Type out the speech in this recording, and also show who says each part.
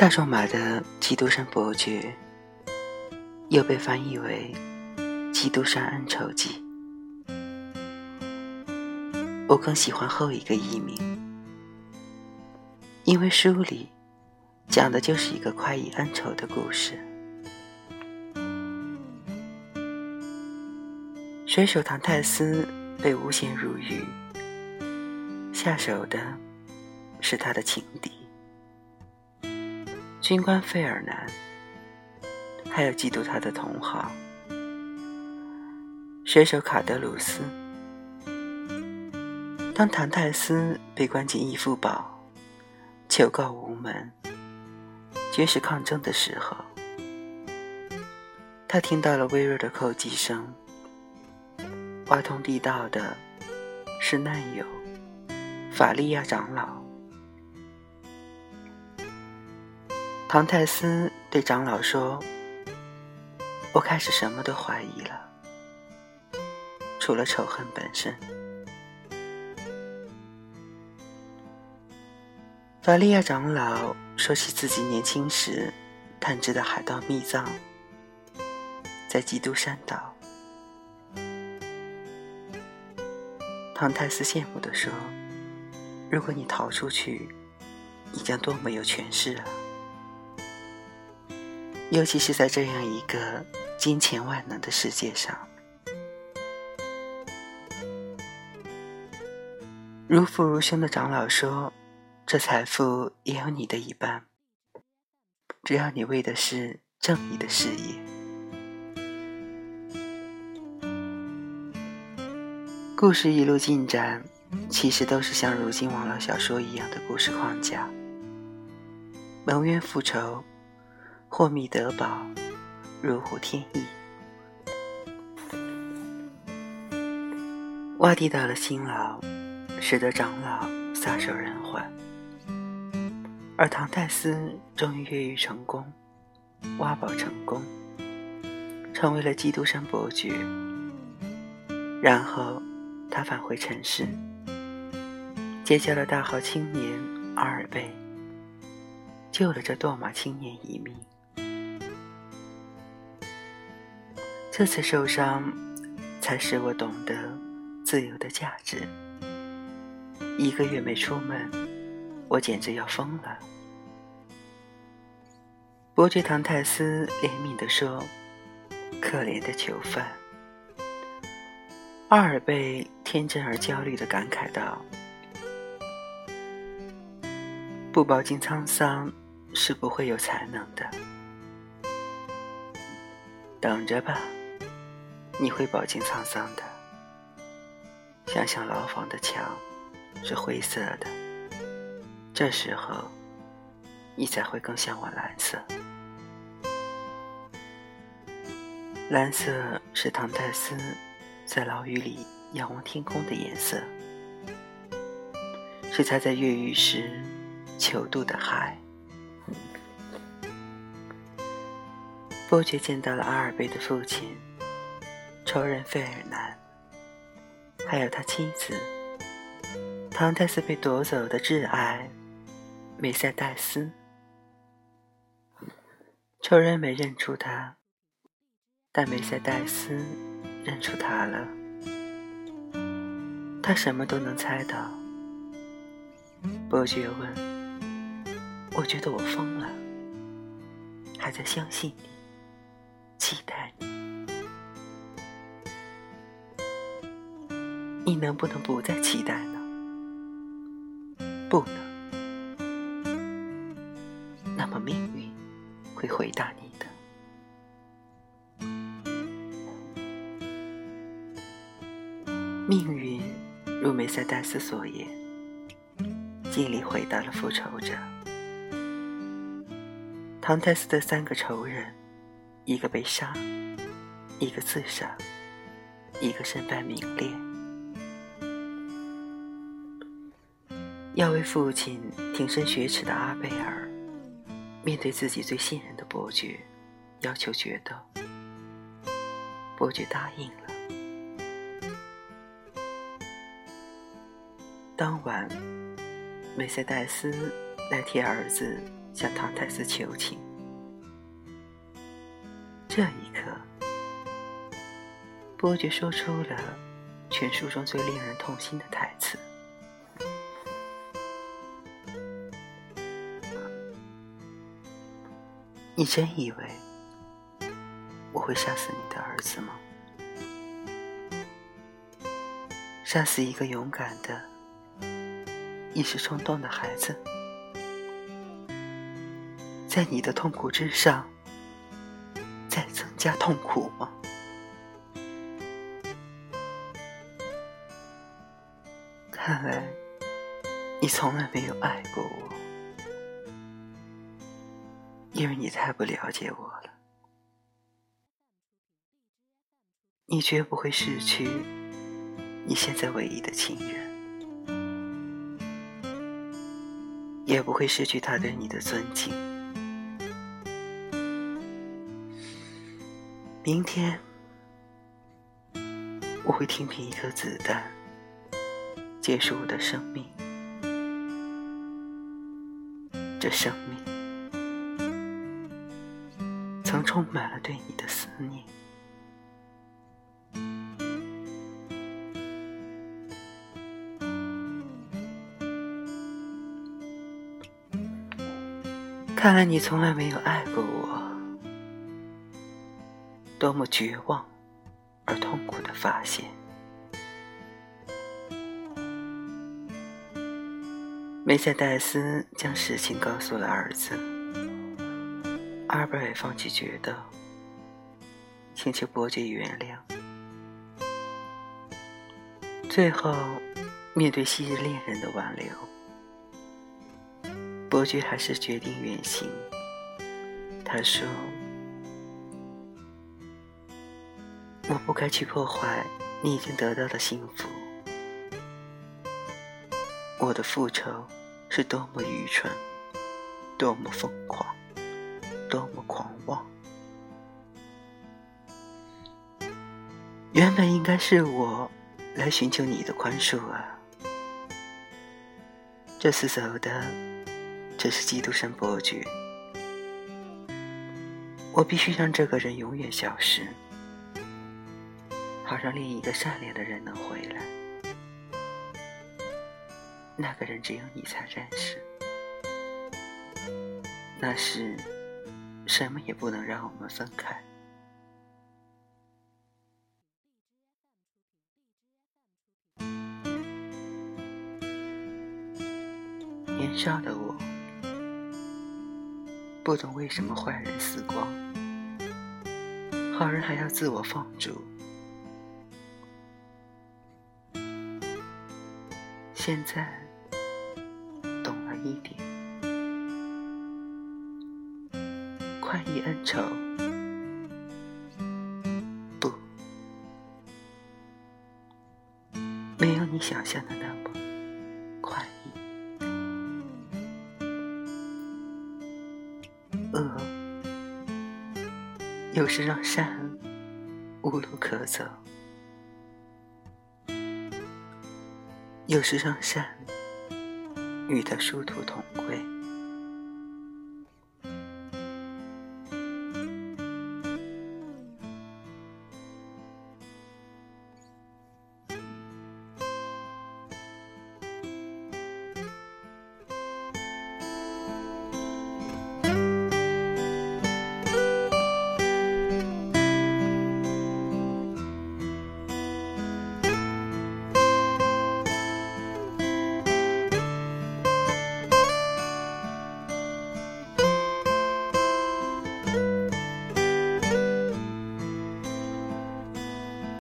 Speaker 1: 大仲马的《基督山伯爵》又被翻译为《基督山恩仇记》，我更喜欢后一个译名，因为书里讲的就是一个快意恩仇的故事。水手唐泰斯被诬陷入狱，下手的是他的情敌。军官费尔南，还有嫉妒他的同行水手卡德鲁斯。当唐泰斯被关进伊夫堡，求告无门，绝食抗争的时候，他听到了微弱的叩击声。挖通地道的是难友法利亚长老。唐泰斯对长老说：“我开始什么都怀疑了，除了仇恨本身。”法利亚长老说起自己年轻时探知的海盗秘藏，在基督山岛。唐泰斯羡慕地说：“如果你逃出去，你将多么有权势啊！”尤其是在这样一个金钱万能的世界上，如父如兄的长老说：“这财富也有你的一半，只要你为的是正义的事业。”故事一路进展，其实都是像如今网络小说一样的故事框架：蒙冤复仇。获密得宝，如虎添翼。挖地道的辛劳，使得长老撒手人寰，而唐泰斯终于越狱成功，挖宝成功，成为了基督山伯爵。然后他返回城市，结交了大号青年阿尔贝，救了这堕马青年一命。这次受伤，才使我懂得自由的价值。一个月没出门，我简直要疯了。伯爵唐泰斯怜悯地说：“可怜的囚犯。”阿尔贝天真而焦虑地感慨道：“不饱经沧桑，是不会有才能的。等着吧。”你会饱经沧桑的。想想牢房的墙是灰色的，这时候你才会更向往蓝色。蓝色是唐泰斯在牢狱里仰望天空的颜色，是他在越狱时求渡的海。伯爵见到了阿尔贝的父亲。仇人费尔南，还有他妻子唐泰斯被夺走的挚爱梅赛戴斯。仇人没认出他，但梅赛戴斯认出他了。他什么都能猜到。伯爵问：“我觉得我疯了，还在相信你，期待你。”你能不能不再期待呢？不能。那么命运会回答你的。命运如梅赛戴斯所言，尽力回答了复仇者。唐泰斯的三个仇人，一个被杀，一个自杀，一个身败名裂。要为父亲挺身雪耻的阿贝尔，面对自己最信任的伯爵，要求决斗。伯爵答应了。当晚，梅赛戴斯来替儿子向唐太斯求情。这一刻，伯爵说出了全书中最令人痛心的台词：“你真以为我会杀死你的儿子吗？杀死一个勇敢的、一时冲动的孩子，在你的痛苦之上。”再增加痛苦吗？看来你从来没有爱过我，因为你太不了解我了。你绝不会失去你现在唯一的亲人，也不会失去他对你的尊敬。明天，我会听凭一颗子弹结束我的生命。这生命曾充满了对你的思念。看来你从来没有爱过我。多么绝望而痛苦的发现！梅赛戴斯将事情告诉了儿子，阿尔贝尔放弃决斗，请求伯爵原谅。最后，面对昔日恋人的挽留，伯爵还是决定远行。他说。我不该去破坏你已经得到的幸福。我的复仇是多么愚蠢，多么疯狂，多么狂妄！原本应该是我来寻求你的宽恕啊！这次走的只是基督山伯爵，我必须让这个人永远消失。好让另一个善良的人能回来，那个人只有你才认识。那是，什么也不能让我们分开。年少的我，不懂为什么坏人死光，好人还要自我放逐。现在懂了一点，快意恩仇，不，没有你想象的那么快意。恶有时让善无路可走。有时让善与他殊途同。